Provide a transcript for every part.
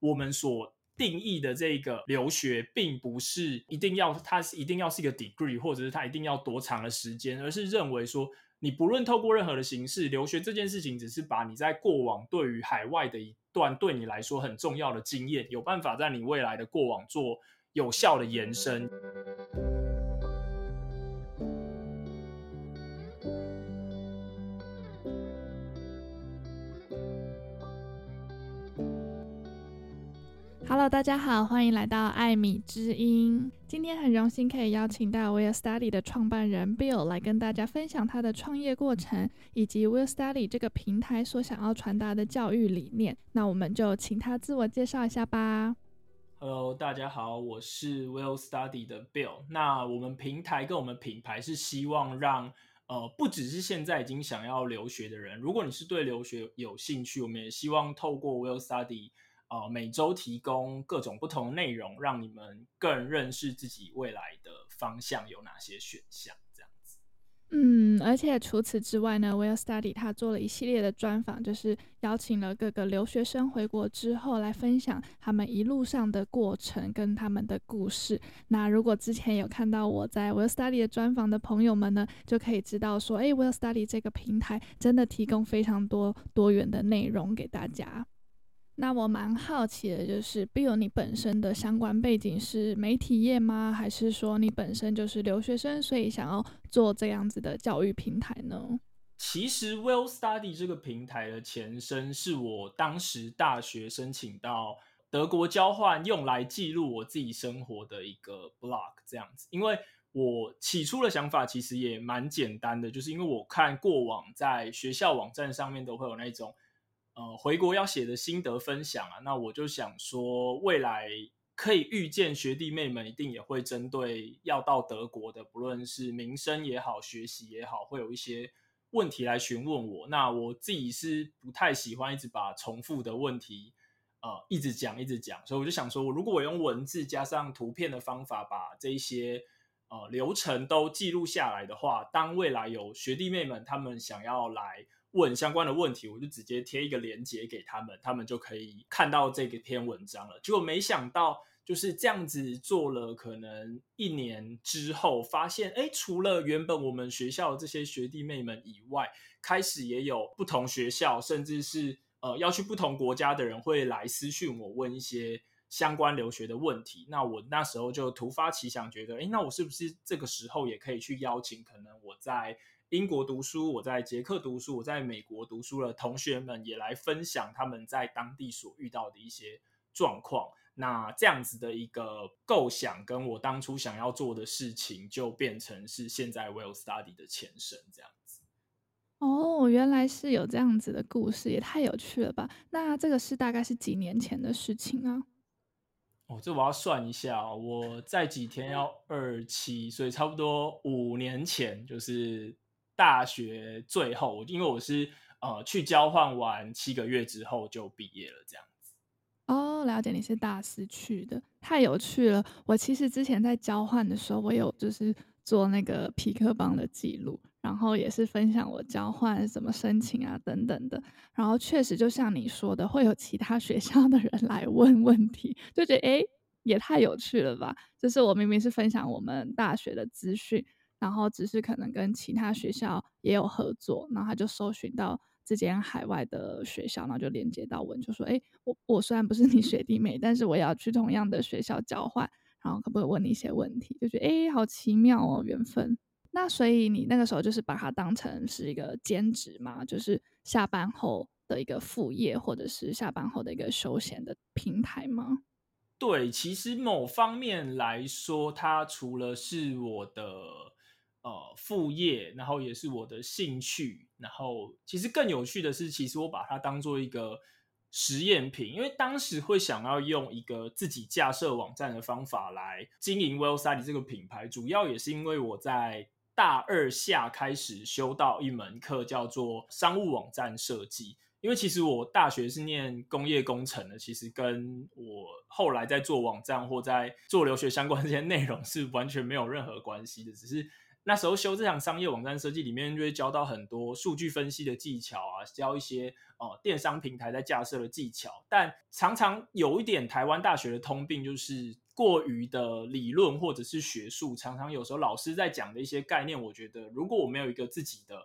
我们所定义的这个留学，并不是一定要它是一定要是一个 degree，或者是它一定要多长的时间，而是认为说，你不论透过任何的形式，留学这件事情，只是把你在过往对于海外的一段对你来说很重要的经验，有办法在你未来的过往做有效的延伸。Hello，大家好，欢迎来到艾米之音。今天很荣幸可以邀请到 Will Study 的创办人 Bill 来跟大家分享他的创业过程，以及 Will Study 这个平台所想要传达的教育理念。那我们就请他自我介绍一下吧。Hello，大家好，我是 Will Study 的 Bill。那我们平台跟我们品牌是希望让呃，不只是现在已经想要留学的人，如果你是对留学有兴趣，我们也希望透过 Will Study。呃，每周提供各种不同内容，让你们更认识自己未来的方向有哪些选项，这样子。嗯，而且除此之外呢，Will Study 他做了一系列的专访，就是邀请了各个留学生回国之后来分享他们一路上的过程跟他们的故事。那如果之前有看到我在 Will Study 的专访的朋友们呢，就可以知道说，哎，Will Study 这个平台真的提供非常多多元的内容给大家。那我蛮好奇的，就是，Bill，你本身的相关背景是媒体业吗？还是说你本身就是留学生，所以想要做这样子的教育平台呢？其实，Will Study 这个平台的前身是我当时大学申请到德国交换，用来记录我自己生活的一个 blog 这样子。因为我起初的想法其实也蛮简单的，就是因为我看过往在学校网站上面都会有那种。呃，回国要写的心得分享啊，那我就想说，未来可以预见学弟妹们一定也会针对要到德国的，不论是名声也好，学习也好，会有一些问题来询问我。那我自己是不太喜欢一直把重复的问题呃一直讲一直讲，所以我就想说，如果我用文字加上图片的方法，把这一些呃流程都记录下来的话，当未来有学弟妹们他们想要来。问相关的问题，我就直接贴一个链接给他们，他们就可以看到这个篇文章了。结果没想到就是这样子做了，可能一年之后，发现哎，除了原本我们学校这些学弟妹们以外，开始也有不同学校，甚至是呃要去不同国家的人会来私讯我，问一些相关留学的问题。那我那时候就突发奇想，觉得哎，那我是不是这个时候也可以去邀请可能我在英国读书，我在捷克读书，我在美国读书的同学们也来分享他们在当地所遇到的一些状况。那这样子的一个构想，跟我当初想要做的事情，就变成是现在 Will Study 的前身。这样子。哦，原来是有这样子的故事，也太有趣了吧？那这个是大概是几年前的事情啊？哦，这我要算一下哦，我在几天要二七，所以差不多五年前就是。大学最后，因为我是呃去交换完七个月之后就毕业了，这样子。哦，了解，你是大四去的，太有趣了。我其实之前在交换的时候，我有就是做那个痞客邦的记录，然后也是分享我交换怎么申请啊等等的。然后确实就像你说的，会有其他学校的人来问问题，就觉得诶也太有趣了吧。就是我明明是分享我们大学的资讯。然后只是可能跟其他学校也有合作，然后他就搜寻到这间海外的学校，然后就连接到我，就说：“哎，我我虽然不是你学弟妹，但是我也要去同样的学校交换，然后可不可以问你一些问题？”就觉得哎，好奇妙哦，缘分。那所以你那个时候就是把它当成是一个兼职嘛，就是下班后的一个副业，或者是下班后的一个休闲的平台吗？对，其实某方面来说，它除了是我的。呃，副业，然后也是我的兴趣，然后其实更有趣的是，其实我把它当做一个实验品，因为当时会想要用一个自己架设网站的方法来经营 Will Study 这个品牌，主要也是因为我在大二下开始修到一门课，叫做商务网站设计。因为其实我大学是念工业工程的，其实跟我后来在做网站或在做留学相关这些内容是完全没有任何关系的，只是。那时候修这场商业网站设计里面就会教到很多数据分析的技巧啊，教一些呃电商平台在架设的技巧，但常常有一点台湾大学的通病就是过于的理论或者是学术，常常有时候老师在讲的一些概念，我觉得如果我没有一个自己的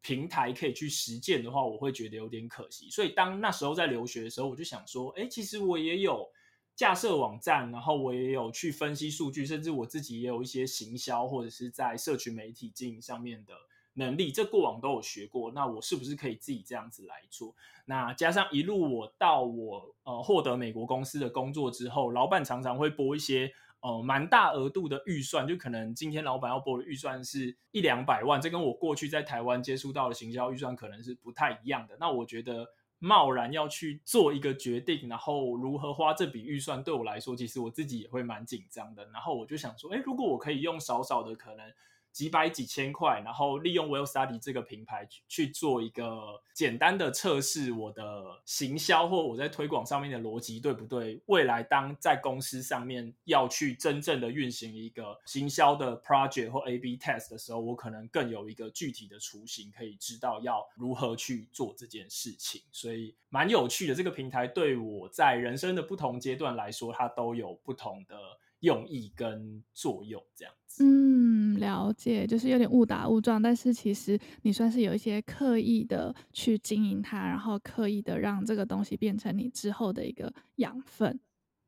平台可以去实践的话，我会觉得有点可惜。所以当那时候在留学的时候，我就想说，哎，其实我也有。架设网站，然后我也有去分析数据，甚至我自己也有一些行销或者是在社群媒体经营上面的能力，这过往都有学过。那我是不是可以自己这样子来做？那加上一路我到我呃获得美国公司的工作之后，老板常常会拨一些呃蛮大额度的预算，就可能今天老板要拨的预算是一两百万，这跟我过去在台湾接触到的行销预算可能是不太一样的。那我觉得。贸然要去做一个决定，然后如何花这笔预算，对我来说，其实我自己也会蛮紧张的。然后我就想说，哎，如果我可以用少少的可能。几百几千块，然后利用 Well Study 这个品牌去做一个简单的测试，我的行销或我在推广上面的逻辑对不对？未来当在公司上面要去真正的运行一个行销的 project 或 A/B test 的时候，我可能更有一个具体的雏形，可以知道要如何去做这件事情。所以蛮有趣的，这个平台对我在人生的不同阶段来说，它都有不同的。用意跟作用这样子，嗯，了解，就是有点误打误撞，但是其实你算是有一些刻意的去经营它，然后刻意的让这个东西变成你之后的一个养分。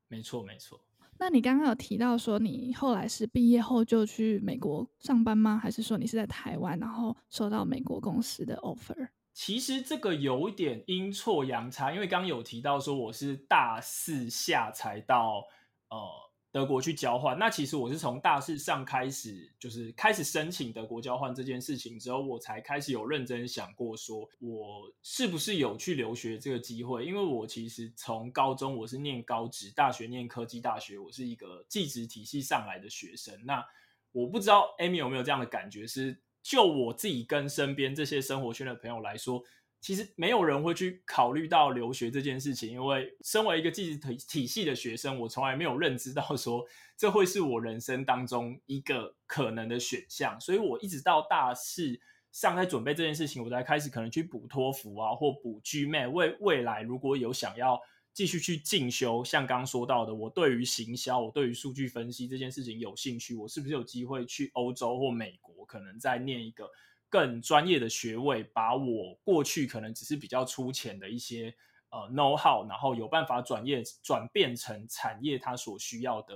没错，没错。那你刚刚有提到说你后来是毕业后就去美国上班吗？还是说你是在台湾，然后收到美国公司的 offer？其实这个有一点阴错阳差，因为刚刚有提到说我是大四下才到，呃。德国去交换，那其实我是从大四上开始，就是开始申请德国交换这件事情之后，我才开始有认真想过，说我是不是有去留学这个机会。因为我其实从高中我是念高职，大学念科技大学，我是一个技职体系上来的学生。那我不知道 Amy 有没有这样的感觉，是就我自己跟身边这些生活圈的朋友来说。其实没有人会去考虑到留学这件事情，因为身为一个技职体体系的学生，我从来没有认知到说这会是我人生当中一个可能的选项，所以我一直到大四上在准备这件事情，我才开始可能去补托福啊，或补 GMAT，为未来如果有想要继续去进修，像刚刚说到的，我对于行销，我对于数据分析这件事情有兴趣，我是不是有机会去欧洲或美国，可能再念一个。更专业的学位，把我过去可能只是比较粗浅的一些呃 know how，然后有办法转业转变成产业它所需要的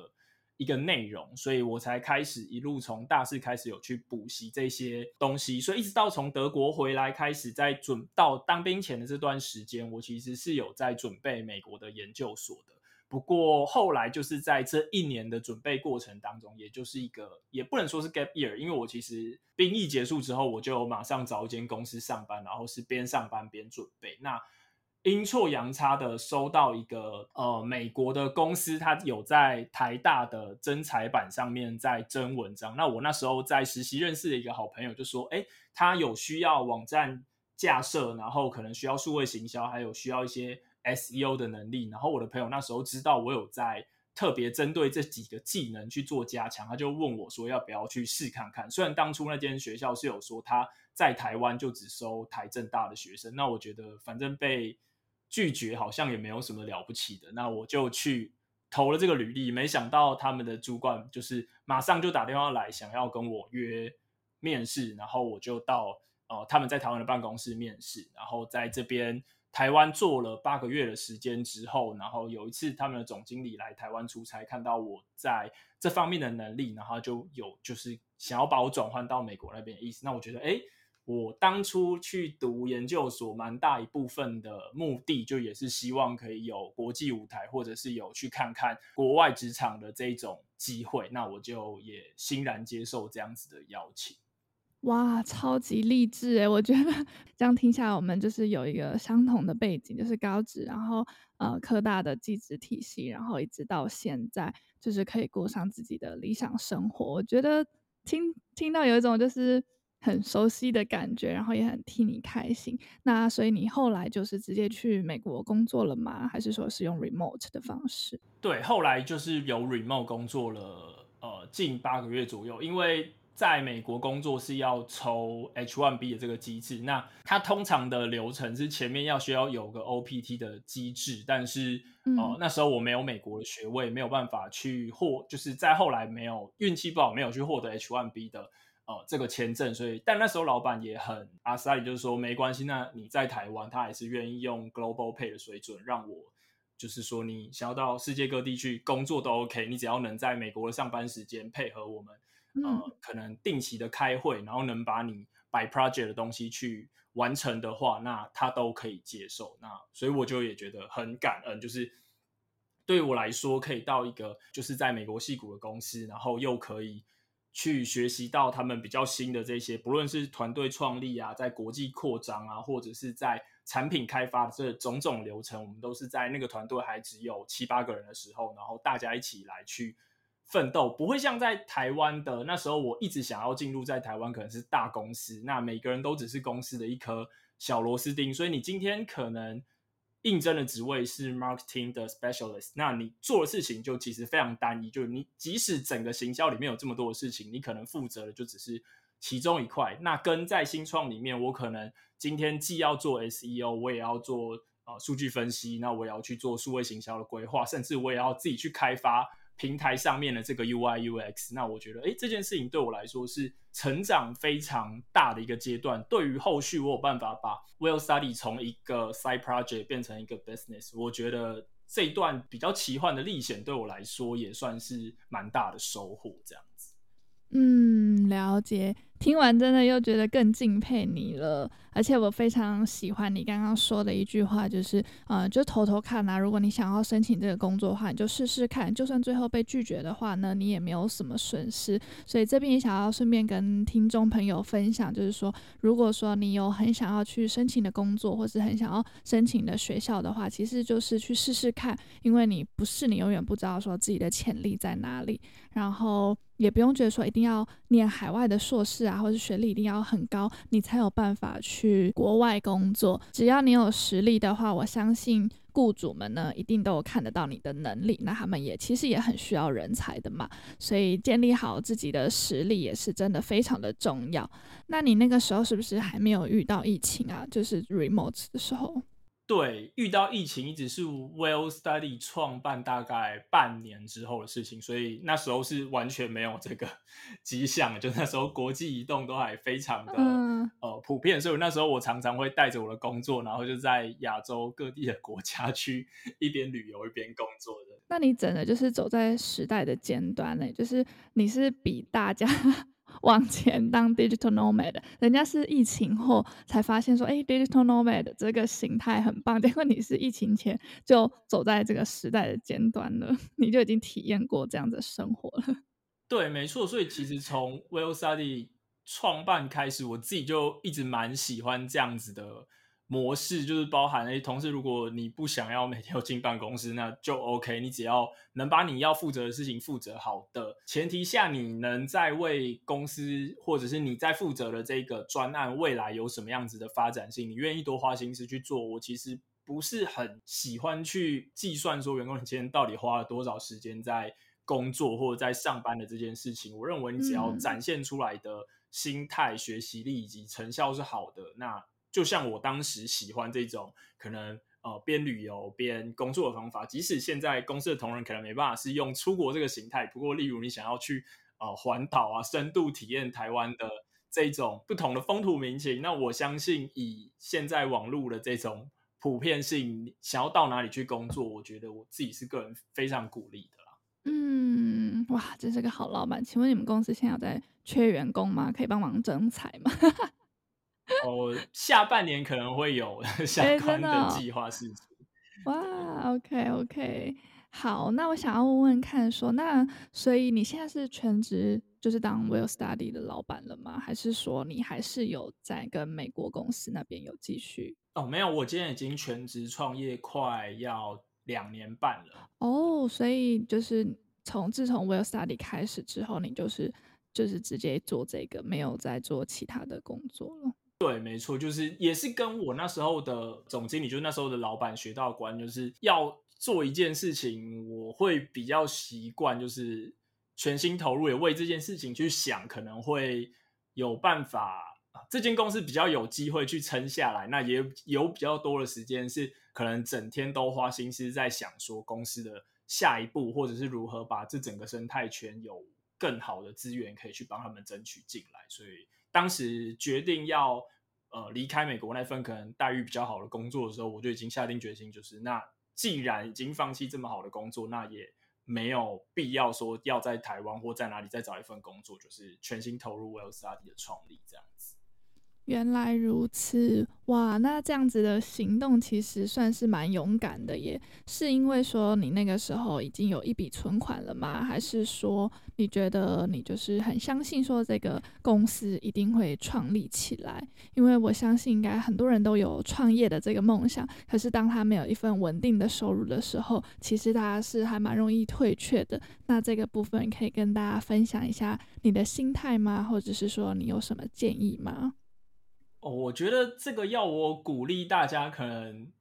一个内容，所以我才开始一路从大四开始有去补习这些东西，所以一直到从德国回来开始，在准到当兵前的这段时间，我其实是有在准备美国的研究所的。不过后来就是在这一年的准备过程当中，也就是一个也不能说是 gap year，因为我其实兵役结束之后，我就马上找一间公司上班，然后是边上班边准备。那阴错阳差的收到一个呃美国的公司，他有在台大的真才版上面在征文章。那我那时候在实习认识的一个好朋友就说，诶，他有需要网站架设，然后可能需要数位行销，还有需要一些。SEO 的能力，然后我的朋友那时候知道我有在特别针对这几个技能去做加强，他就问我说要不要去试看看。虽然当初那间学校是有说他在台湾就只收台政大的学生，那我觉得反正被拒绝好像也没有什么了不起的，那我就去投了这个履历。没想到他们的主管就是马上就打电话来，想要跟我约面试，然后我就到呃他们在台湾的办公室面试，然后在这边。台湾做了八个月的时间之后，然后有一次他们的总经理来台湾出差，看到我在这方面的能力，然后就有就是想要把我转换到美国那边的意思。那我觉得，哎，我当初去读研究所，蛮大一部分的目的，就也是希望可以有国际舞台，或者是有去看看国外职场的这种机会。那我就也欣然接受这样子的邀请。哇，超级励志诶，我觉得这样听下来，我们就是有一个相同的背景，就是高职，然后呃科大的技职体系，然后一直到现在，就是可以过上自己的理想生活。我觉得听听到有一种就是很熟悉的感觉，然后也很替你开心。那所以你后来就是直接去美国工作了吗？还是说是用 remote 的方式？对，后来就是有 remote 工作了，呃，近八个月左右，因为。在美国工作是要抽 H1B 的这个机制，那它通常的流程是前面要需要有个 OPT 的机制，但是哦、那时候我没有美国的学位，没有办法去获，就是在后来没有运气不好，没有去获得 H1B 的呃这个签证，所以但那时候老板也很阿萨里，就是说没关系，那你在台湾，他还是愿意用 Global Pay 的水准让我，就是说你想要到世界各地去工作都 OK，你只要能在美国的上班时间配合我们。呃，可能定期的开会，然后能把你 by project 的东西去完成的话，那他都可以接受。那所以我就也觉得很感恩，就是对我来说，可以到一个就是在美国戏谷的公司，然后又可以去学习到他们比较新的这些，不论是团队创立啊，在国际扩张啊，或者是在产品开发的这种种流程，我们都是在那个团队还只有七八个人的时候，然后大家一起来去。奋斗不会像在台湾的那时候，我一直想要进入在台湾可能是大公司，那每个人都只是公司的一颗小螺丝钉，所以你今天可能应征的职位是 marketing 的 specialist，那你做的事情就其实非常单一，就是你即使整个行销里面有这么多的事情，你可能负责的就只是其中一块。那跟在新创里面，我可能今天既要做 SEO，我也要做呃数据分析，那我也要去做数位行销的规划，甚至我也要自己去开发。平台上面的这个 UI UX，那我觉得，诶，这件事情对我来说是成长非常大的一个阶段。对于后续我有办法把 Well Study 从一个 side project 变成一个 business，我觉得这一段比较奇幻的历险对我来说也算是蛮大的收获，这样子。嗯，了解。听完真的又觉得更敬佩你了，而且我非常喜欢你刚刚说的一句话，就是呃，就偷偷看呐、啊。如果你想要申请这个工作的话，你就试试看，就算最后被拒绝的话呢，你也没有什么损失。所以这边也想要顺便跟听众朋友分享，就是说，如果说你有很想要去申请的工作，或是很想要申请的学校的话，其实就是去试试看，因为你不是你永远不知道说自己的潜力在哪里，然后也不用觉得说一定要念海外的硕士。啊，或是学历一定要很高，你才有办法去国外工作。只要你有实力的话，我相信雇主们呢一定都有看得到你的能力。那他们也其实也很需要人才的嘛，所以建立好自己的实力也是真的非常的重要。那你那个时候是不是还没有遇到疫情啊？就是 remote 的时候。对，遇到疫情一直是 Well Study 创办大概半年之后的事情，所以那时候是完全没有这个 迹象，就那时候国际移动都还非常的、嗯、呃普遍，所以那时候我常常会带着我的工作，然后就在亚洲各地的国家 去一边旅游一边工作的。那你整的就是走在时代的尖端呢？就是你是比大家。往前当 digital nomad，人家是疫情后才发现说，哎，digital nomad 这个形态很棒。结果你是疫情前就走在这个时代的尖端了，你就已经体验过这样的生活了。对，没错。所以其实从 Well Study 创办开始，我自己就一直蛮喜欢这样子的。模式就是包含诶，同事，如果你不想要每天要进办公室，那就 OK。你只要能把你要负责的事情负责好的前提下，你能在为公司或者是你在负责的这个专案未来有什么样子的发展性，你愿意多花心思去做。我其实不是很喜欢去计算说员工你今天到底花了多少时间在工作或者在上班的这件事情。我认为你只要展现出来的心态、学习力以及成效是好的，那。就像我当时喜欢这种可能呃边旅游边工作的方法，即使现在公司的同仁可能没办法是用出国这个形态，不过例如你想要去呃环岛啊，深度体验台湾的这种不同的风土民情，那我相信以现在网络的这种普遍性，想要到哪里去工作，我觉得我自己是个人非常鼓励的啦。嗯，哇，真是个好老板。请问你们公司现在有在缺员工吗？可以帮忙征才吗？哦，下半年可能会有 相关的计划事情。哇，OK OK，好，那我想要问问看说，说那所以你现在是全职就是当 Well Study 的老板了吗？还是说你还是有在跟美国公司那边有继续？哦，没有，我今天已经全职创业快要两年半了。哦，所以就是从自从 Well Study 开始之后，你就是就是直接做这个，没有再做其他的工作了。对，没错，就是也是跟我那时候的总经理，就是那时候的老板学到关，就是要做一件事情，我会比较习惯，就是全心投入，也为这件事情去想，可能会有办法。这间公司比较有机会去撑下来，那也有比较多的时间是可能整天都花心思在想说公司的下一步，或者是如何把这整个生态圈有更好的资源可以去帮他们争取进来。所以当时决定要呃离开美国那份可能待遇比较好的工作的时候，我就已经下定决心，就是那既然已经放弃这么好的工作，那也没有必要说要在台湾或在哪里再找一份工作，就是全心投入 Well Study 的创立这样子。原来如此，哇！那这样子的行动其实算是蛮勇敢的耶。是因为说你那个时候已经有一笔存款了吗？还是说你觉得你就是很相信说这个公司一定会创立起来？因为我相信应该很多人都有创业的这个梦想，可是当他没有一份稳定的收入的时候，其实他是还蛮容易退却的。那这个部分可以跟大家分享一下你的心态吗？或者是说你有什么建议吗？哦，我觉得这个要我鼓励大家，可能，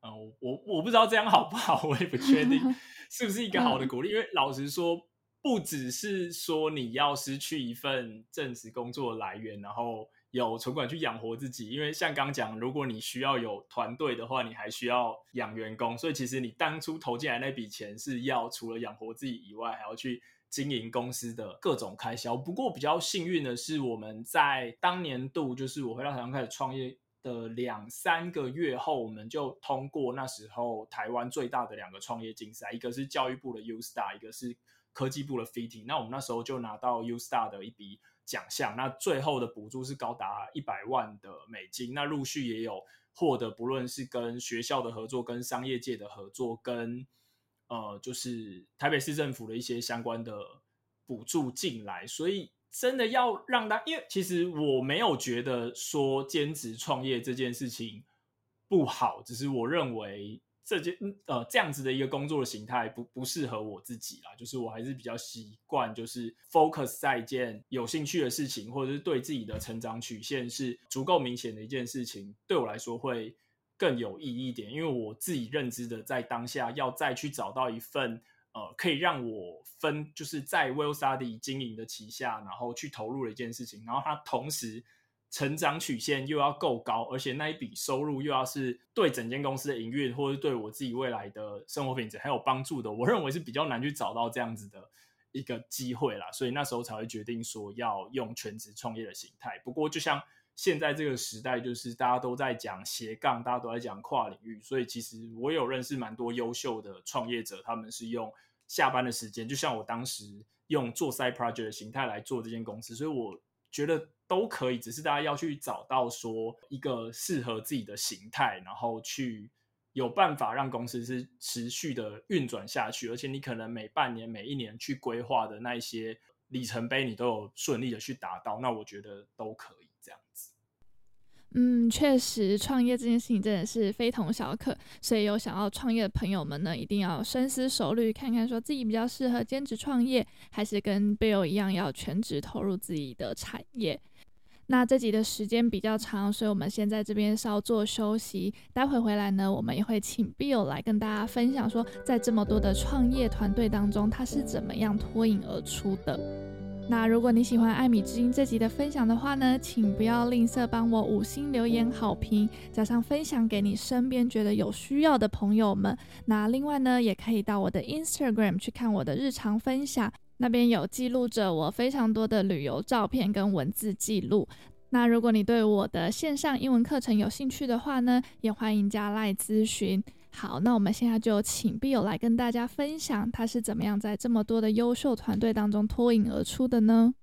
呃，我我不知道这样好不好，我也不确定 是不是一个好的鼓励。因为老实说，不只是说你要失去一份正职工作的来源，然后有存款去养活自己。因为像刚讲，如果你需要有团队的话，你还需要养员工，所以其实你当初投进来那笔钱是要除了养活自己以外，还要去。经营公司的各种开销。不过比较幸运的是，我们在当年度，就是我回到台湾开始创业的两三个月后，我们就通过那时候台湾最大的两个创业竞赛，一个是教育部的 U Star，一个是科技部的 FIT。那我们那时候就拿到 U Star 的一笔奖项，那最后的补助是高达一百万的美金。那陆续也有获得，不论是跟学校的合作、跟商业界的合作、跟呃，就是台北市政府的一些相关的补助进来，所以真的要让他，因为其实我没有觉得说兼职创业这件事情不好，只是我认为这件呃这样子的一个工作的形态不不适合我自己啦，就是我还是比较习惯就是 focus 在一件有兴趣的事情，或者是对自己的成长曲线是足够明显的一件事情，对我来说会。更有意义一点，因为我自己认知的，在当下要再去找到一份呃，可以让我分，就是在 Well Study 经营的旗下，然后去投入的一件事情，然后它同时成长曲线又要够高，而且那一笔收入又要是对整间公司的营运，或者对我自己未来的生活品质很有帮助的，我认为是比较难去找到这样子的一个机会啦，所以那时候才会决定说要用全职创业的形态。不过就像。现在这个时代，就是大家都在讲斜杠，大家都在讲跨领域，所以其实我有认识蛮多优秀的创业者，他们是用下班的时间，就像我当时用做 side project 的形态来做这间公司，所以我觉得都可以，只是大家要去找到说一个适合自己的形态，然后去有办法让公司是持续的运转下去，而且你可能每半年、每一年去规划的那一些里程碑，你都有顺利的去达到，那我觉得都可以。嗯，确实，创业这件事情真的是非同小可，所以有想要创业的朋友们呢，一定要深思熟虑，看看说自己比较适合兼职创业，还是跟 Bill 一样要全职投入自己的产业。那这集的时间比较长，所以我们先在这边稍作休息，待会回来呢，我们也会请 Bill 来跟大家分享说，在这么多的创业团队当中，他是怎么样脱颖而出的。那如果你喜欢艾米之音这集的分享的话呢，请不要吝啬帮我五星留言好评，加上分享给你身边觉得有需要的朋友们。那另外呢，也可以到我的 Instagram 去看我的日常分享，那边有记录着我非常多的旅游照片跟文字记录。那如果你对我的线上英文课程有兴趣的话呢，也欢迎加赖咨询。好，那我们现在就请 Bill 来跟大家分享，他是怎么样在这么多的优秀团队当中脱颖而出的呢？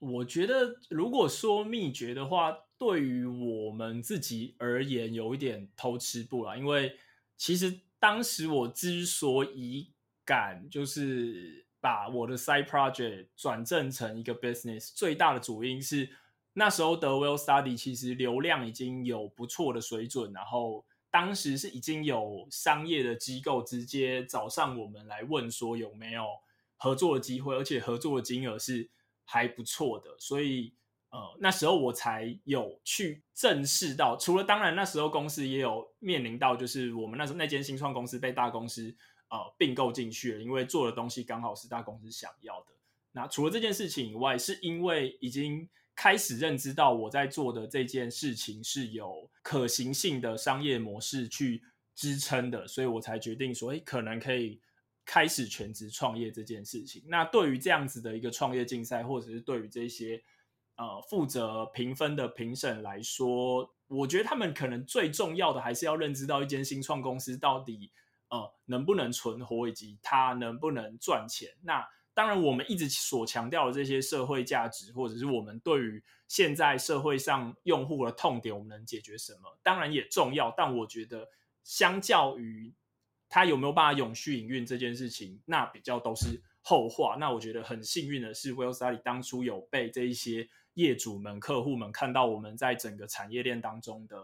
我觉得，如果说秘诀的话，对于我们自己而言，有一点偷吃不了。因为其实当时我之所以敢就是把我的 side project 转正成一个 business，最大的主因是那时候的 Well Study 其实流量已经有不错的水准，然后。当时是已经有商业的机构直接找上我们来问说有没有合作的机会，而且合作的金额是还不错的，所以呃那时候我才有去正视到，除了当然那时候公司也有面临到就是我们那时候那间新创公司被大公司呃并购进去了，因为做的东西刚好是大公司想要的。那除了这件事情以外，是因为已经开始认知到我在做的这件事情是有可行性的商业模式去支撑的，所以我才决定说，哎，可能可以开始全职创业这件事情。那对于这样子的一个创业竞赛，或者是对于这些呃负责评分的评审来说，我觉得他们可能最重要的还是要认知到一间新创公司到底呃能不能存活，以及它能不能赚钱。那当然，我们一直所强调的这些社会价值，或者是我们对于现在社会上用户的痛点，我们能解决什么，当然也重要。但我觉得，相较于它有没有办法永续营运这件事情，那比较都是后话。那我觉得很幸运的是，Well Study 当初有被这一些业主们、客户们看到我们在整个产业链当中的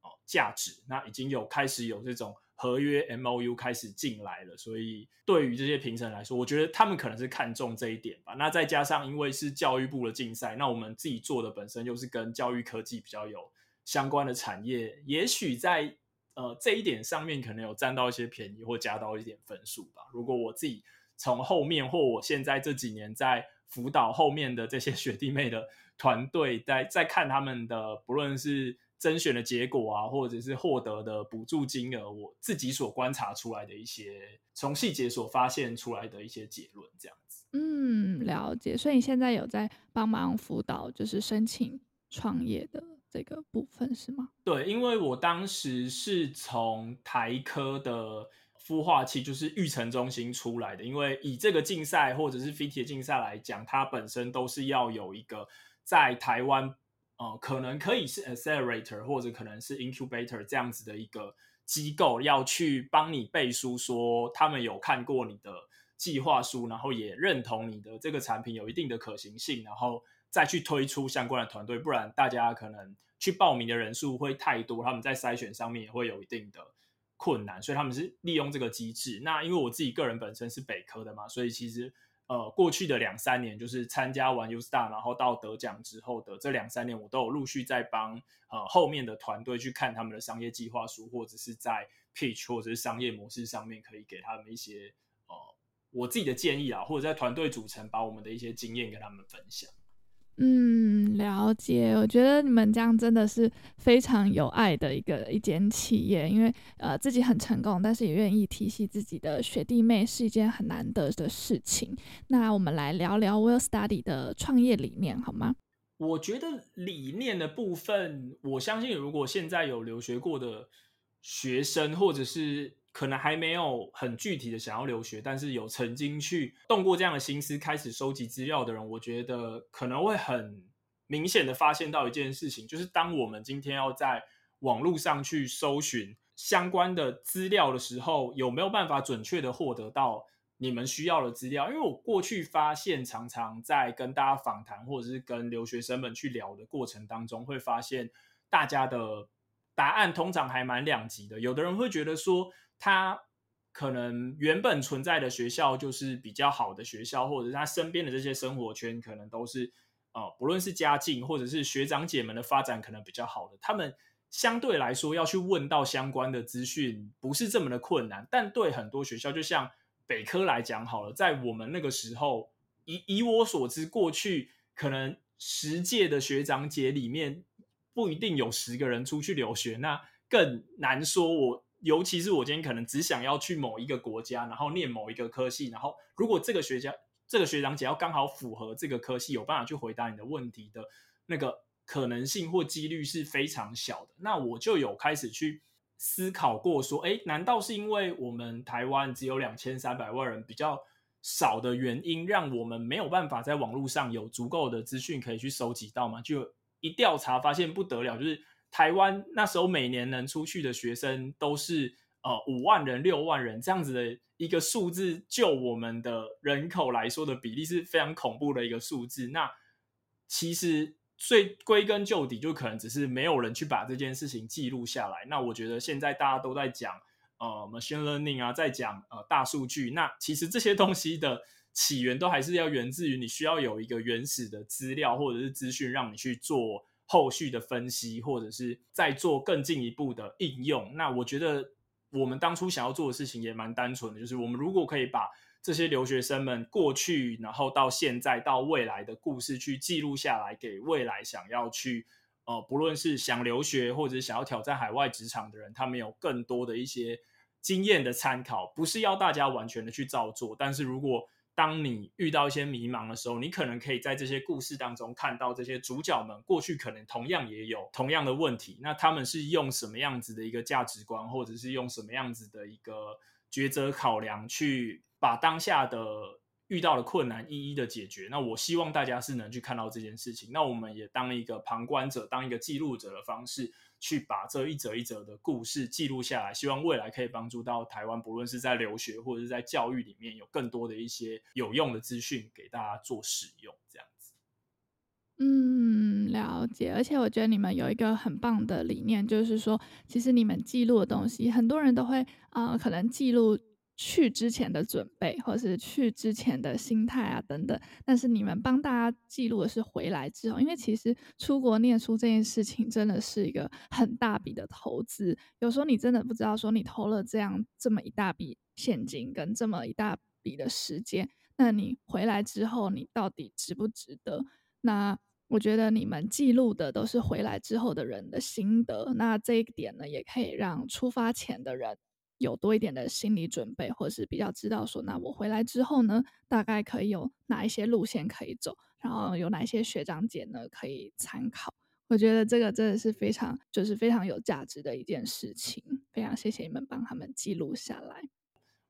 哦价值，那已经有开始有这种。合约 MOU 开始进来了，所以对于这些评审来说，我觉得他们可能是看重这一点吧。那再加上因为是教育部的竞赛，那我们自己做的本身又是跟教育科技比较有相关的产业，也许在呃这一点上面可能有占到一些便宜或加到一点分数吧。如果我自己从后面或我现在这几年在辅导后面的这些学弟妹的团队，在在看他们的不论是。甄选的结果啊，或者是获得的补助金额，我自己所观察出来的一些，从细节所发现出来的一些结论，这样子。嗯，了解。所以你现在有在帮忙辅导，就是申请创业的这个部分是吗？对，因为我当时是从台科的孵化器，就是育成中心出来的。因为以这个竞赛或者是 FIT 的竞赛来讲，它本身都是要有一个在台湾。呃，可能可以是 accelerator 或者可能是 incubator 这样子的一个机构，要去帮你背书，说他们有看过你的计划书，然后也认同你的这个产品有一定的可行性，然后再去推出相关的团队，不然大家可能去报名的人数会太多，他们在筛选上面也会有一定的困难，所以他们是利用这个机制。那因为我自己个人本身是北科的嘛，所以其实。呃，过去的两三年，就是参加完 U Star，然后到得奖之后的这两三年，我都有陆续在帮呃后面的团队去看他们的商业计划书，或者是在 pitch 或者是商业模式上面，可以给他们一些呃我自己的建议啊，或者在团队组成，把我们的一些经验跟他们分享。嗯，了解。我觉得你们这样真的是非常有爱的一个一间企业，因为呃自己很成功，但是也愿意提携自己的学弟妹，是一件很难得的事情。那我们来聊聊 Well Study 的创业理念好吗？我觉得理念的部分，我相信如果现在有留学过的学生，或者是。可能还没有很具体的想要留学，但是有曾经去动过这样的心思，开始收集资料的人，我觉得可能会很明显的发现到一件事情，就是当我们今天要在网络上去搜寻相关的资料的时候，有没有办法准确的获得到你们需要的资料？因为我过去发现，常常在跟大家访谈或者是跟留学生们去聊的过程当中，会发现大家的答案通常还蛮两极的，有的人会觉得说，他可能原本存在的学校就是比较好的学校，或者是他身边的这些生活圈可能都是呃，不论是家境或者是学长姐们的发展可能比较好的，他们相对来说要去问到相关的资讯不是这么的困难。但对很多学校，就像北科来讲好了，在我们那个时候，以以我所知，过去可能十届的学长姐里面不一定有十个人出去留学，那更难说我。尤其是我今天可能只想要去某一个国家，然后念某一个科系，然后如果这个学家、这个学长只要刚好符合这个科系，有办法去回答你的问题的那个可能性或几率是非常小的。那我就有开始去思考过，说，哎，难道是因为我们台湾只有两千三百万人比较少的原因，让我们没有办法在网络上有足够的资讯可以去收集到吗？就一调查发现不得了，就是。台湾那时候每年能出去的学生都是呃五万人、六万人这样子的一个数字，就我们的人口来说的比例是非常恐怖的一个数字。那其实最归根究底，就可能只是没有人去把这件事情记录下来。那我觉得现在大家都在讲呃 machine learning 啊，在讲呃大数据。那其实这些东西的起源都还是要源自于你需要有一个原始的资料或者是资讯，让你去做。后续的分析，或者是再做更进一步的应用，那我觉得我们当初想要做的事情也蛮单纯的，就是我们如果可以把这些留学生们过去，然后到现在到未来的故事去记录下来，给未来想要去呃，不论是想留学或者想要挑战海外职场的人，他们有更多的一些经验的参考，不是要大家完全的去照做，但是如果当你遇到一些迷茫的时候，你可能可以在这些故事当中看到这些主角们过去可能同样也有同样的问题，那他们是用什么样子的一个价值观，或者是用什么样子的一个抉择考量去把当下的遇到的困难一一的解决。那我希望大家是能去看到这件事情，那我们也当一个旁观者，当一个记录者的方式。去把这一则一则的故事记录下来，希望未来可以帮助到台湾，不论是在留学或者是在教育里面，有更多的一些有用的资讯给大家做使用，这样子。嗯，了解。而且我觉得你们有一个很棒的理念，就是说，其实你们记录的东西，很多人都会啊、可能记录。去之前的准备，或是去之前的心态啊等等，但是你们帮大家记录的是回来之后，因为其实出国念书这件事情真的是一个很大笔的投资，有时候你真的不知道说你投了这样这么一大笔现金跟这么一大笔的时间，那你回来之后你到底值不值得？那我觉得你们记录的都是回来之后的人的心得，那这一点呢，也可以让出发前的人。有多一点的心理准备，或是比较知道说，那我回来之后呢，大概可以有哪一些路线可以走，然后有哪一些学长姐呢可以参考。我觉得这个真的是非常，就是非常有价值的一件事情。非常谢谢你们帮他们记录下来。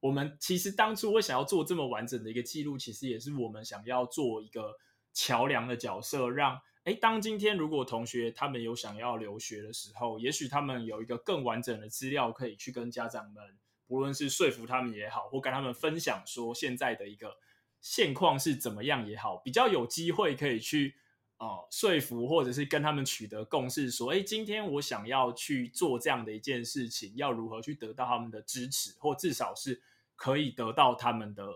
我们其实当初会想要做这么完整的一个记录，其实也是我们想要做一个桥梁的角色，让。哎，当今天如果同学他们有想要留学的时候，也许他们有一个更完整的资料可以去跟家长们，不论是说服他们也好，或跟他们分享说现在的一个现况是怎么样也好，比较有机会可以去呃说服或者是跟他们取得共识，说，哎，今天我想要去做这样的一件事情，要如何去得到他们的支持，或至少是可以得到他们的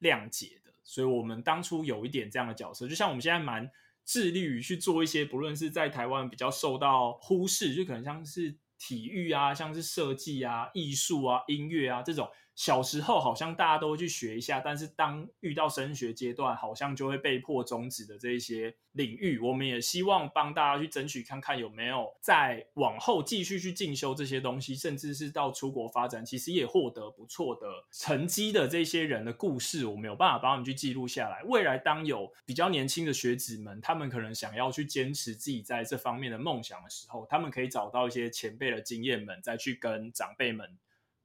谅解的。所以，我们当初有一点这样的角色，就像我们现在蛮。致力于去做一些，不论是在台湾比较受到忽视，就可能像是体育啊，像是设计啊、艺术啊、音乐啊这种。小时候好像大家都会去学一下，但是当遇到升学阶段，好像就会被迫终止的这一些领域，我们也希望帮大家去争取，看看有没有再往后继续去进修这些东西，甚至是到出国发展，其实也获得不错的成绩的这些人的故事，我们有办法帮他们去记录下来。未来当有比较年轻的学子们，他们可能想要去坚持自己在这方面的梦想的时候，他们可以找到一些前辈的经验们，再去跟长辈们。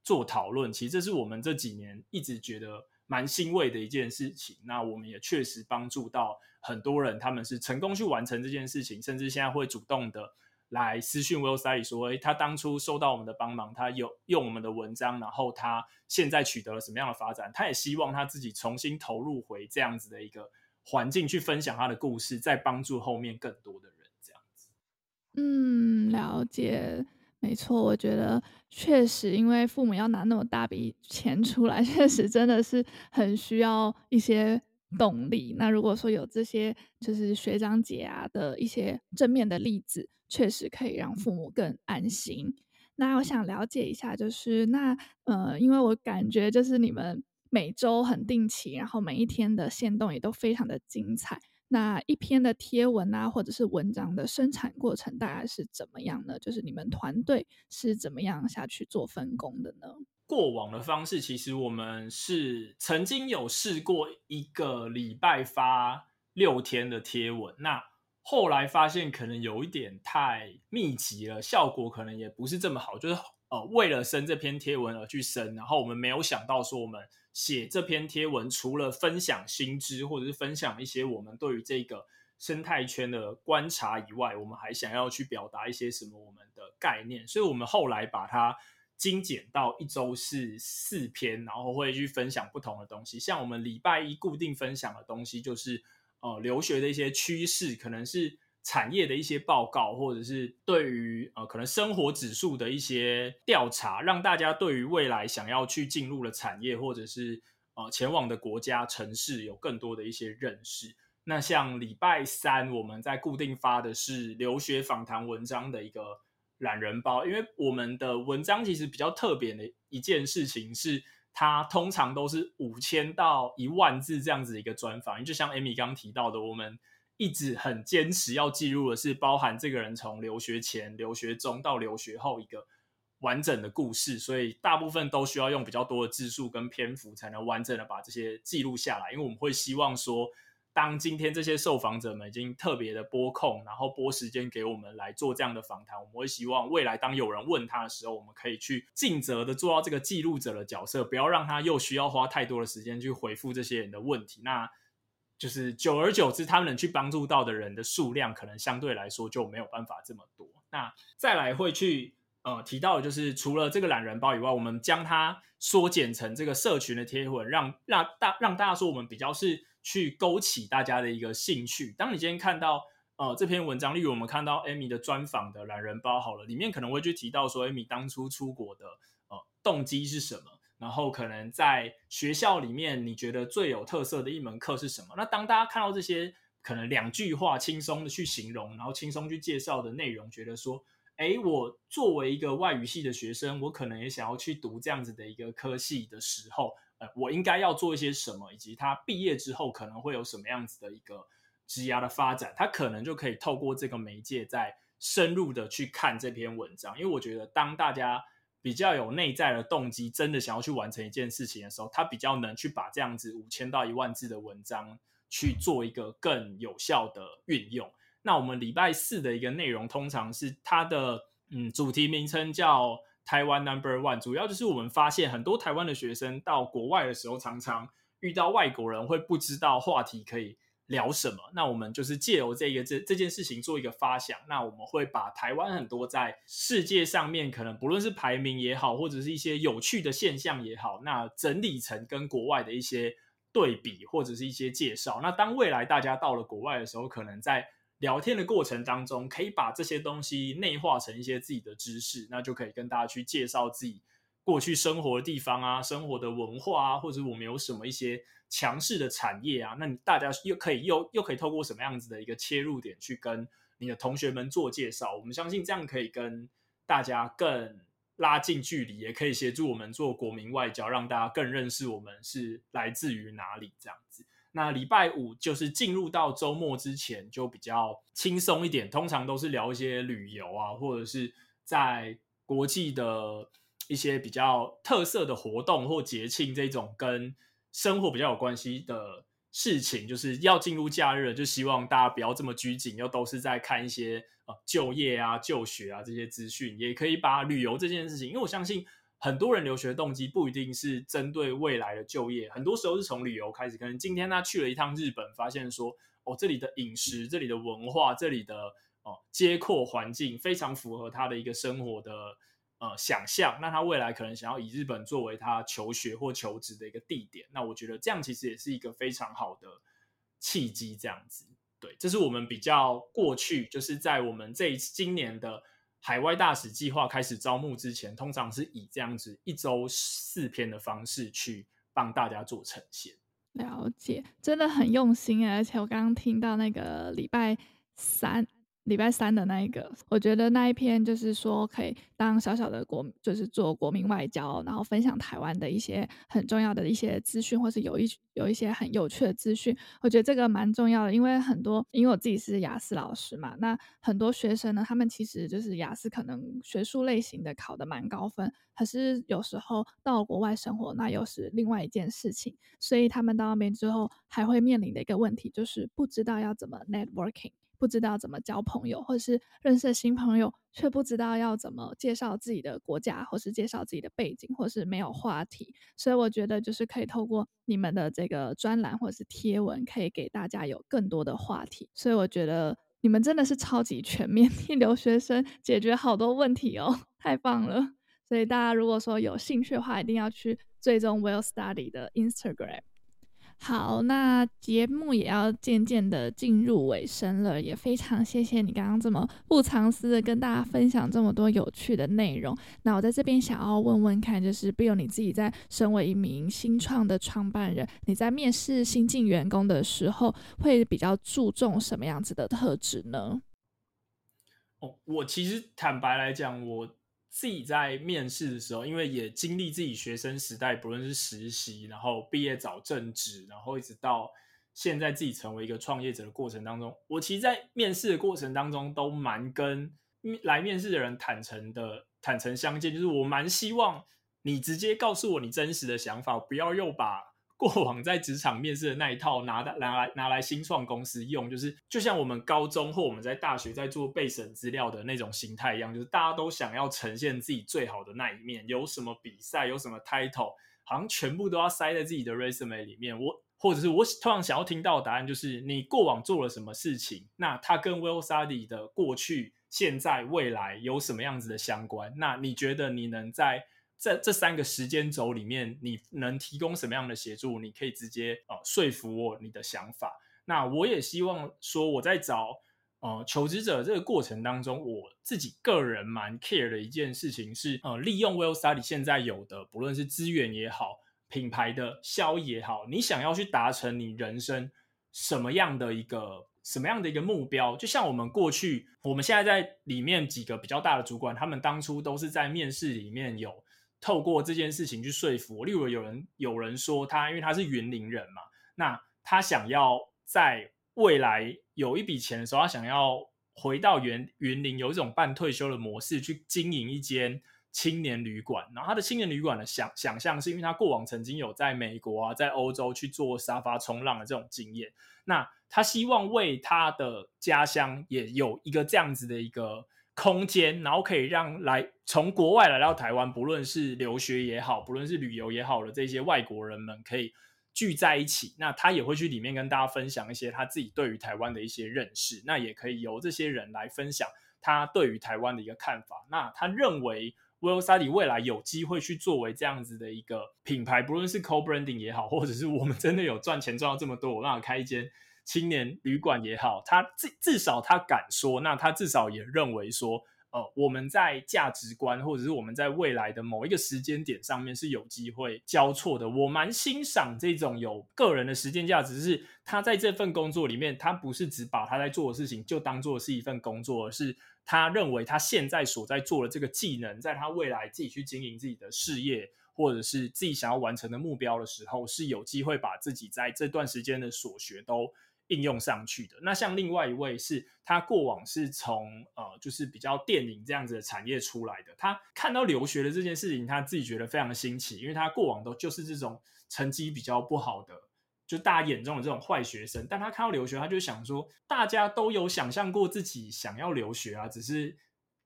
做讨论，其实这是我们这几年一直觉得蛮欣慰的一件事情。那我们也确实帮助到很多人，他们是成功去完成这件事情，甚至现在会主动的来私讯 Will Study 说，诶，他当初收到我们的帮忙，他有用我们的文章，然后他现在取得了什么样的发展，他也希望他自己重新投入回这样子的一个环境去分享他的故事，再帮助后面更多的人，这样子。嗯，了解。没错，我觉得确实，因为父母要拿那么大笔钱出来，确实真的是很需要一些动力。那如果说有这些就是学长姐啊的一些正面的例子，确实可以让父母更安心。那我想了解一下，就是那呃，因为我感觉就是你们每周很定期，然后每一天的限动也都非常的精彩。那一篇的贴文啊，或者是文章的生产过程大概是怎么样呢？就是你们团队是怎么样下去做分工的呢？过往的方式，其实我们是曾经有试过一个礼拜发六天的贴文，那后来发现可能有一点太密集了，效果可能也不是这么好，就是呃为了生这篇贴文而去生，然后我们没有想到说我们。写这篇贴文，除了分享新知，或者是分享一些我们对于这个生态圈的观察以外，我们还想要去表达一些什么我们的概念。所以，我们后来把它精简到一周是四篇，然后会去分享不同的东西。像我们礼拜一固定分享的东西，就是呃留学的一些趋势，可能是。产业的一些报告，或者是对于呃可能生活指数的一些调查，让大家对于未来想要去进入的产业，或者是呃前往的国家城市有更多的一些认识。那像礼拜三我们在固定发的是留学访谈文章的一个懒人包，因为我们的文章其实比较特别的一件事情是，它通常都是五千到一万字这样子一个专访，就像 Amy 刚提到的，我们一直很坚持要记录的是包含这个人从留学前、留学中到留学后一个完整的故事，所以大部分都需要用比较多的字数跟篇幅才能完整的把这些记录下来，因为我们会希望说。当今天这些受访者们已经特别的拨空，然后拨时间给我们来做这样的访谈，我们会希望未来当有人问他的时候，我们可以去尽责的做到这个记录者的角色，不要让他又需要花太多的时间去回复这些人的问题。那就是久而久之，他们能去帮助到的人的数量，可能相对来说就没有办法这么多。那再来会去呃提到的就是，除了这个懒人包以外，我们将它缩减成这个社群的贴文，让让大让大家说我们比较是。去勾起大家的一个兴趣。当你今天看到呃这篇文章，例如我们看到 Amy 的专访的懒人包好了，里面可能会去提到说 Amy 当初出国的呃动机是什么，然后可能在学校里面你觉得最有特色的一门课是什么？那当大家看到这些可能两句话轻松的去形容，然后轻松去介绍的内容，觉得说，哎，我作为一个外语系的学生，我可能也想要去读这样子的一个科系的时候。呃，我应该要做一些什么，以及他毕业之后可能会有什么样子的一个职涯的发展，他可能就可以透过这个媒介再深入的去看这篇文章。因为我觉得，当大家比较有内在的动机，真的想要去完成一件事情的时候，他比较能去把这样子五千到一万字的文章去做一个更有效的运用。那我们礼拜四的一个内容，通常是它的嗯主题名称叫。台湾 Number One，主要就是我们发现很多台湾的学生到国外的时候，常常遇到外国人会不知道话题可以聊什么。那我们就是借由这个这这件事情做一个发想，那我们会把台湾很多在世界上面可能不论是排名也好，或者是一些有趣的现象也好，那整理成跟国外的一些对比或者是一些介绍。那当未来大家到了国外的时候，可能在聊天的过程当中，可以把这些东西内化成一些自己的知识，那就可以跟大家去介绍自己过去生活的地方啊，生活的文化啊，或者我们有什么一些强势的产业啊，那你大家又可以又又可以透过什么样子的一个切入点去跟你的同学们做介绍？我们相信这样可以跟大家更拉近距离，也可以协助我们做国民外交，让大家更认识我们是来自于哪里这样子。那礼拜五就是进入到周末之前，就比较轻松一点。通常都是聊一些旅游啊，或者是在国际的一些比较特色的活动或节庆这种跟生活比较有关系的事情。就是要进入假日了，就希望大家不要这么拘谨，又都是在看一些呃就业啊、就学啊这些资讯，也可以把旅游这件事情，因为我相信。很多人留学动机不一定是针对未来的就业，很多时候是从旅游开始。可能今天他去了一趟日本，发现说，哦，这里的饮食、这里的文化、这里的哦街廓环境非常符合他的一个生活的呃想象。那他未来可能想要以日本作为他求学或求职的一个地点。那我觉得这样其实也是一个非常好的契机。这样子，对，这是我们比较过去就是在我们这一次今年的。海外大使计划开始招募之前，通常是以这样子一周四篇的方式去帮大家做呈现。了解，真的很用心，而且我刚刚听到那个礼拜三。礼拜三的那一个，我觉得那一篇就是说可以当小小的国，就是做国民外交，然后分享台湾的一些很重要的一些资讯，或是有一有一些很有趣的资讯。我觉得这个蛮重要的，因为很多，因为我自己是雅思老师嘛，那很多学生呢，他们其实就是雅思可能学术类型的考得蛮高分，可是有时候到国外生活，那又是另外一件事情，所以他们到那边之后还会面临的一个问题就是不知道要怎么 networking。不知道怎么交朋友，或是认识新朋友，却不知道要怎么介绍自己的国家，或是介绍自己的背景，或是没有话题。所以我觉得，就是可以透过你们的这个专栏或者是贴文，可以给大家有更多的话题。所以我觉得你们真的是超级全面，替留学生解决好多问题哦，太棒了！所以大家如果说有兴趣的话，一定要去追踪 Well Study 的 Instagram。好，那节目也要渐渐的进入尾声了，也非常谢谢你刚刚这么不藏私的跟大家分享这么多有趣的内容。那我在这边想要问问看，就是 Bill 你自己在身为一名新创的创办人，你在面试新进员工的时候，会比较注重什么样子的特质呢？哦，我其实坦白来讲，我自己在面试的时候，因为也经历自己学生时代，不论是实习，然后毕业找正职，然后一直到现在自己成为一个创业者的过程当中，我其实，在面试的过程当中，都蛮跟来面试的人坦诚的、坦诚相见，就是我蛮希望你直接告诉我你真实的想法，不要又把。过往在职场面试的那一套拿的拿来拿来新创公司用，就是就像我们高中或我们在大学在做备审资料的那种形态一样，就是大家都想要呈现自己最好的那一面。有什么比赛，有什么 title，好像全部都要塞在自己的 resume 里面。我或者是我通常想要听到的答案就是你过往做了什么事情，那它跟 Will Study 的过去、现在、未来有什么样子的相关？那你觉得你能在？在这三个时间轴里面，你能提供什么样的协助？你可以直接呃说服我你的想法。那我也希望说我在找呃求职者这个过程当中，我自己个人蛮 care 的一件事情是呃利用 Well Study 现在有的，不论是资源也好，品牌的效益也好，你想要去达成你人生什么样的一个什么样的一个目标？就像我们过去，我们现在在里面几个比较大的主管，他们当初都是在面试里面有。透过这件事情去说服我，例如有人有人说他，因为他是云林人嘛，那他想要在未来有一笔钱的时候，他想要回到云云林，有一种半退休的模式去经营一间青年旅馆。然后他的青年旅馆的想想象是因为他过往曾经有在美国啊，在欧洲去做沙发冲浪的这种经验，那他希望为他的家乡也有一个这样子的一个。空间，然后可以让来从国外来到台湾，不论是留学也好，不论是旅游也好的这些外国人们可以聚在一起。那他也会去里面跟大家分享一些他自己对于台湾的一些认识。那也可以由这些人来分享他对于台湾的一个看法。那他认为 Well Study 未来有机会去作为这样子的一个品牌，不论是 Co-branding 也好，或者是我们真的有赚钱赚到这么多，我让他开一间。青年旅馆也好，他至至少他敢说，那他至少也认为说，呃，我们在价值观或者是我们在未来的某一个时间点上面是有机会交错的。我蛮欣赏这种有个人的时间价值，是他在这份工作里面，他不是只把他在做的事情就当做是一份工作，而是他认为他现在所在做的这个技能，在他未来自己去经营自己的事业，或者是自己想要完成的目标的时候，是有机会把自己在这段时间的所学都。应用上去的。那像另外一位是，他过往是从呃，就是比较电影这样子的产业出来的。他看到留学的这件事情，他自己觉得非常的新奇，因为他过往都就是这种成绩比较不好的，就大家眼中的这种坏学生。但他看到留学，他就想说，大家都有想象过自己想要留学啊，只是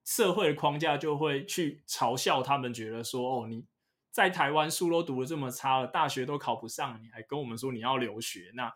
社会的框架就会去嘲笑他们，觉得说，哦，你在台湾书都读得这么差了，大学都考不上，你还跟我们说你要留学，那。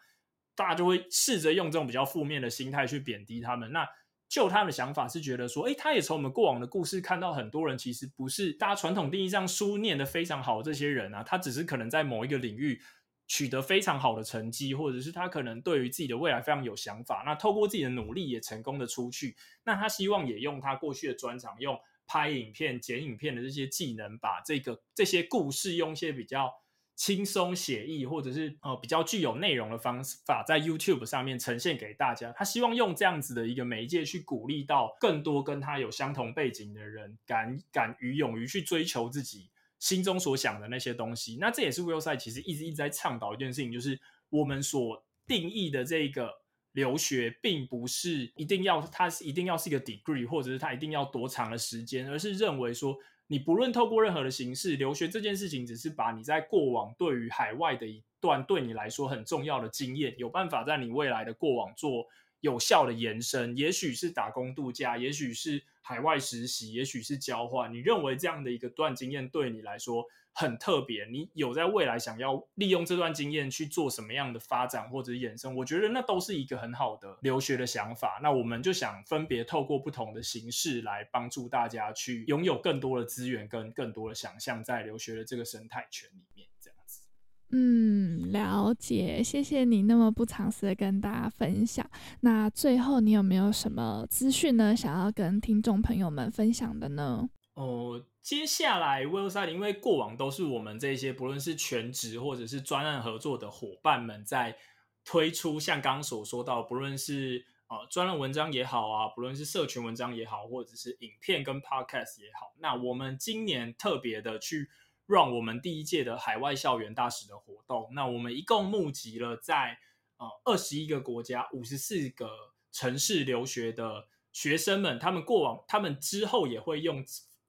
大家就会试着用这种比较负面的心态去贬低他们。那就他们的想法是觉得说，诶，他也从我们过往的故事看到很多人其实不是大家传统定义上书念得非常好的这些人啊，他只是可能在某一个领域取得非常好的成绩，或者是他可能对于自己的未来非常有想法。那透过自己的努力也成功的出去。那他希望也用他过去的专长，用拍影片、剪影片的这些技能，把这个这些故事用一些比较。轻松写意，或者是呃比较具有内容的方法，在 YouTube 上面呈现给大家。他希望用这样子的一个媒介去鼓励到更多跟他有相同背景的人，敢敢于勇于去追求自己心中所想的那些东西。那这也是 Will Say 其实一直一直在倡导一件事情，就是我们所定义的这个留学，并不是一定要它是一定要是一个 degree，或者是它一定要多长的时间，而是认为说。你不论透过任何的形式留学这件事情，只是把你在过往对于海外的一段对你来说很重要的经验，有办法在你未来的过往做有效的延伸。也许是打工度假，也许是海外实习，也许是交换。你认为这样的一个段经验对你来说很特别，你有在未来想要利用这段经验去做什么样的发展或者衍生？我觉得那都是一个很好的留学的想法。那我们就想分别透过不同的形式来帮助大家去拥有更多的资源跟更多的想象，在留学的这个生态圈里面，这样子。嗯，了解。谢谢你那么不藏私的跟大家分享。那最后你有没有什么资讯呢？想要跟听众朋友们分享的呢？哦，接下来 Well Study 因为过往都是我们这些不论是全职或者是专案合作的伙伴们在推出，像刚刚所说到，不论是呃专栏文章也好啊，不论是社群文章也好，或者是影片跟 podcast 也好，那我们今年特别的去 run 我们第一届的海外校园大使的活动，那我们一共募集了在呃二十一个国家五十四个城市留学的学生们，他们过往他们之后也会用。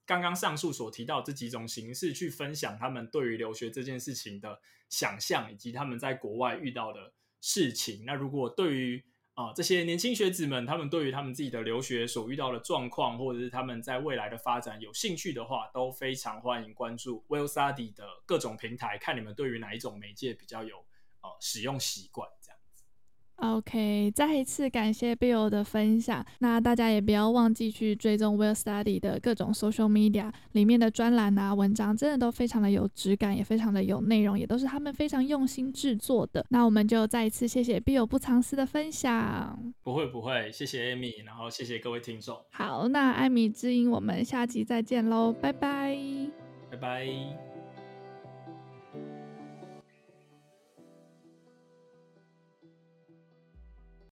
刚刚上述所提到这几种形式，去分享他们对于留学这件事情的想象，以及他们在国外遇到的事情。那如果对于啊、这些年轻学子们，他们对于他们自己的留学所遇到的状况，或者是他们在未来的发展有兴趣的话，都非常欢迎关注 Well Study 的各种平台，看你们对于哪一种媒介比较有呃使用习惯。OK，再一次感谢 Bill 的分享。那大家也不要忘记去追踪 Well Study 的各种 social media 里面的专栏啊、文章，真的都非常的有质感，也非常的有内容，也都是他们非常用心制作的。那我们就再一次谢谢 Bill 不藏私的分享。不会不会，谢谢 Amy，然后谢谢各位听众。好，那艾米之音，我们下集再见喽，拜拜，拜拜。